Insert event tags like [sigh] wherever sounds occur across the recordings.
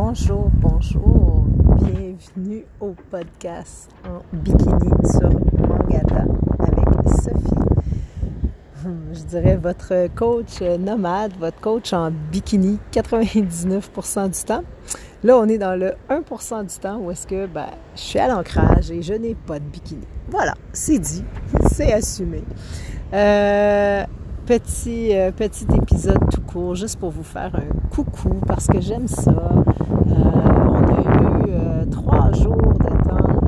Bonjour, bonjour. Bienvenue au podcast en bikini sur Mangata avec Sophie. Hmm, je dirais votre coach nomade, votre coach en bikini 99% du temps. Là, on est dans le 1% du temps où est-ce que ben, je suis à l'ancrage et je n'ai pas de bikini. Voilà, c'est dit, [laughs] c'est assumé. Euh, petit, euh, petit épisode tout court, juste pour vous faire un coucou, parce que j'aime ça. Euh, on a eu euh, trois jours de temps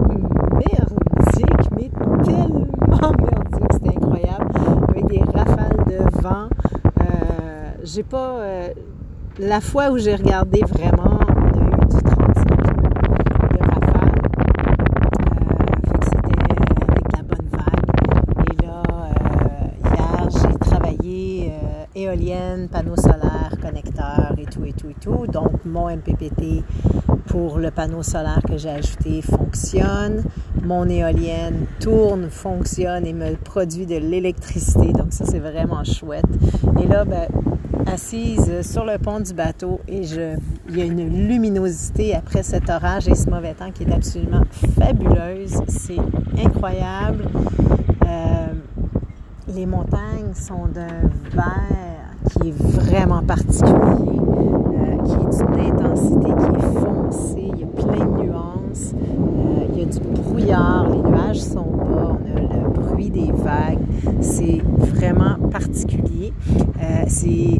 merdique, mais tellement merdique, c'était incroyable, avec des rafales de vent. j'ai pas... la fois où j'ai regardé vraiment éolienne, panneaux solaires, connecteurs et Donc mon MPPT pour le panneau solaire que j'ai ajouté fonctionne. Mon éolienne tourne, fonctionne et me produit de l'électricité. Donc ça c'est vraiment chouette. Et là, ben, assise sur le pont du bateau et je, il y a une luminosité après cet orage et ce mauvais temps qui est absolument fabuleuse. C'est incroyable. Euh, les montagnes sont d'un vert qui est vraiment particulier, qui est d'une intensité qui est foncée, il y a plein de nuances, euh, il y a du brouillard, les nuages sont bas, on a le bruit des vagues, c'est vraiment particulier. Euh,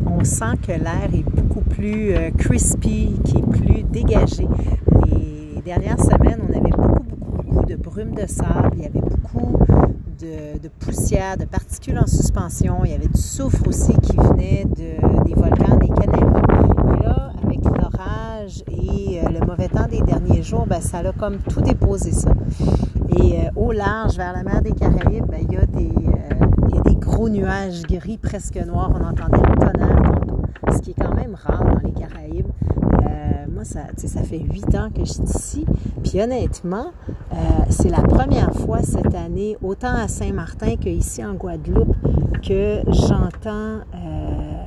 on sent que l'air est beaucoup plus crispy, qui est plus dégagé. Les dernières semaines, on avait beaucoup, beaucoup, beaucoup de brume de sable, il y avait beaucoup de, poussière, de particules en suspension. Il y avait du soufre aussi qui venait de, des volcans des Canaries. Et là, avec l'orage et euh, le mauvais temps des derniers jours, ben, ça a comme tout déposé ça. Et euh, au large, vers la mer des Caraïbes, ben, il, y a des, euh, il y a des gros nuages gris presque noirs. On entendait le tonnerre tantôt, ce qui est quand même rare dans les Caraïbes ça, ça fait huit ans que je suis ici. Puis honnêtement, euh, c'est la première fois cette année, autant à Saint-Martin qu'ici en Guadeloupe, que j'entends euh,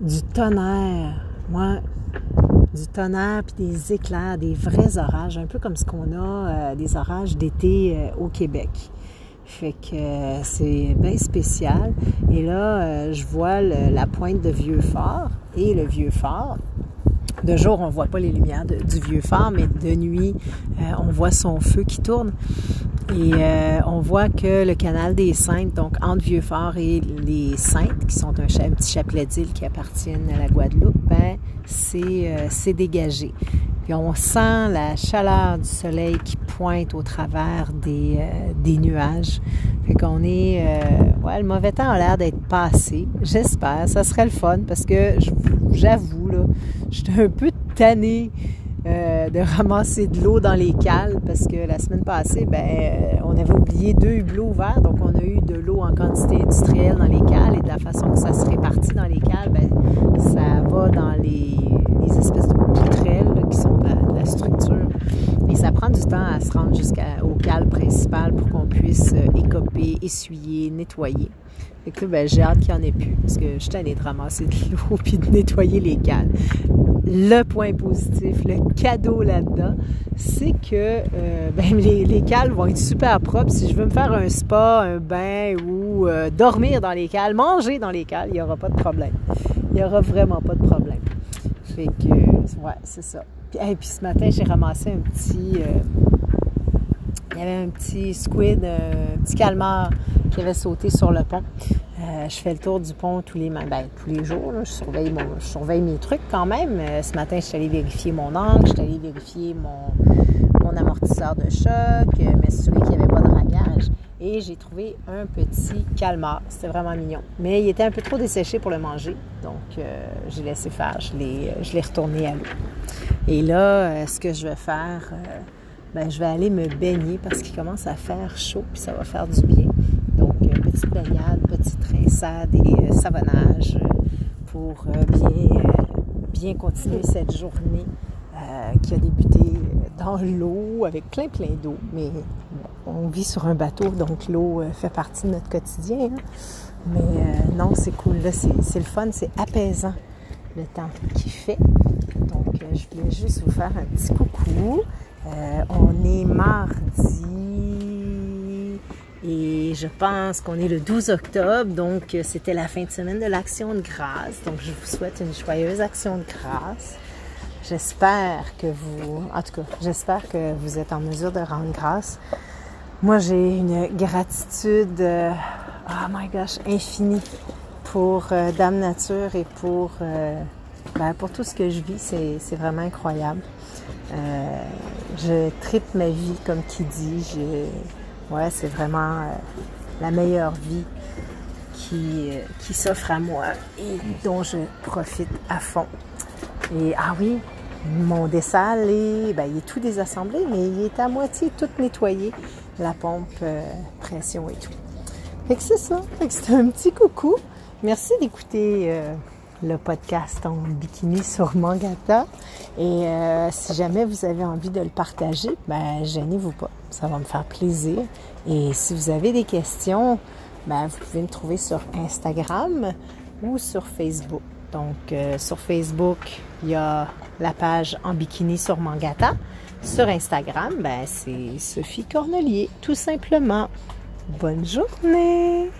du tonnerre. Moi, du tonnerre puis des éclairs, des vrais orages, un peu comme ce qu'on a euh, des orages d'été au Québec. Fait que c'est bien spécial. Et là, je vois la pointe de Vieux-Fort et le Vieux-Fort de jour, on voit pas les lumières du vieux phare, mais de nuit, euh, on voit son feu qui tourne. Et euh, on voit que le canal des Saintes, donc entre Vieux-Fort et les Saintes, qui sont un, petit chapelet d'îles qui appartiennent à la Guadeloupe, ben, c'est euh, dégagé. Puis on sent la chaleur du soleil qui pointe au travers des, des nuages. Fait qu'on est... ouais, le mauvais temps a l'air d'être passé. J'espère. Ça serait le fun parce que j'avoue, là, j'étais un peu tannée euh, de ramasser de l'eau dans les cales parce que la semaine passée, ben, euh, on avait oublié deux hublots ouverts, donc on a eu de l'eau en quantité industrielle dans les cales et de la façon que ça se répartit dans les cales, ben, ça va dans les, espèces de poutrelles qui sont de la, structure. Et ça prend du temps à se rendre jusqu'au cale principal pour qu'on puisse euh, écoper, essuyer, nettoyer. Fait que ben, j'ai hâte qu'il n'y en ait plus parce que je suis de ramasser de l'eau [laughs] puis de nettoyer les cales le point positif, le cadeau là-dedans, c'est que euh, ben, [laughs] les, cales vont être super propres. Si je veux me faire un spa, un bain ou euh, dormir dans les cales, manger dans les cales, il n'y aura pas de problème. Il n'y aura vraiment pas de problème. Fait que, ouais, c'est ça. Puis, puis ce matin, j'ai ramassé un petit... Euh, il y avait un petit squid, un petit calmar qui avait sauté sur le pont. Euh, je fais le tour du pont tous les, ben, tous les jours. Je, surveille mon, je surveille mes trucs quand même. Euh, ce matin, je suis allée vérifier mon angle, je suis allée vérifier mon, amortisseur de choc, euh, m'assurer qu'il n'y avait pas de ragage. Et j'ai trouvé un petit calmar. C'était vraiment mignon. Mais il était un peu trop desséché pour le manger. Donc, j'ai laissé faire. Je l'ai retourné à l'eau. Et là, ce que je vais faire, ben, je vais aller me baigner parce qu'il commence à faire chaud puis ça va faire du bien. Donc, petite baignade, petite rinçade et euh, savonnage pour euh, bien, euh, bien continuer cette journée qui a débuté dans l'eau avec plein plein d'eau. Mais on vit sur un bateau, donc l'eau fait partie de notre quotidien. Hein. Mais non, c'est cool. C'est le fun, c'est apaisant. le temps qu'il fait. Donc, je voulais juste vous faire un petit coucou. on est mardi et je pense qu'on est le 12 octobre, donc c'était la fin de semaine de l'Action de grâce. Donc, je vous souhaite une joyeuse Action de grâce. J'espère que vous, en tout cas, j'espère que vous êtes en mesure de rendre grâce. Moi, j'ai une gratitude, euh, oh my gosh, infinie pour euh, Dame Nature et pour, euh, ben, pour tout ce que je vis. C'est vraiment incroyable. je tripe ma vie, comme qui dit. Ouais, c'est vraiment la meilleure vie qui, qui s'offre à moi et dont je profite à fond. Et ah oui, mon dessalle est, ben, il est tout désassemblé, mais il est à moitié tout nettoyé, la pompe euh, pression et tout. Fait que c'est ça. Fait que c'est un petit coucou. Merci d'écouter euh, le podcast en bikini sur Mangata. Et euh, si jamais vous avez envie de le partager, ben gênez-vous pas. Ça va me faire plaisir. Et si vous avez des questions, ben, vous pouvez me trouver sur Instagram ou sur Facebook. Donc, euh, sur Facebook, il y a la page en bikini sur Mangata. Sur Instagram, ben, c'est Sophie Cornelier, tout simplement. Bonne journée!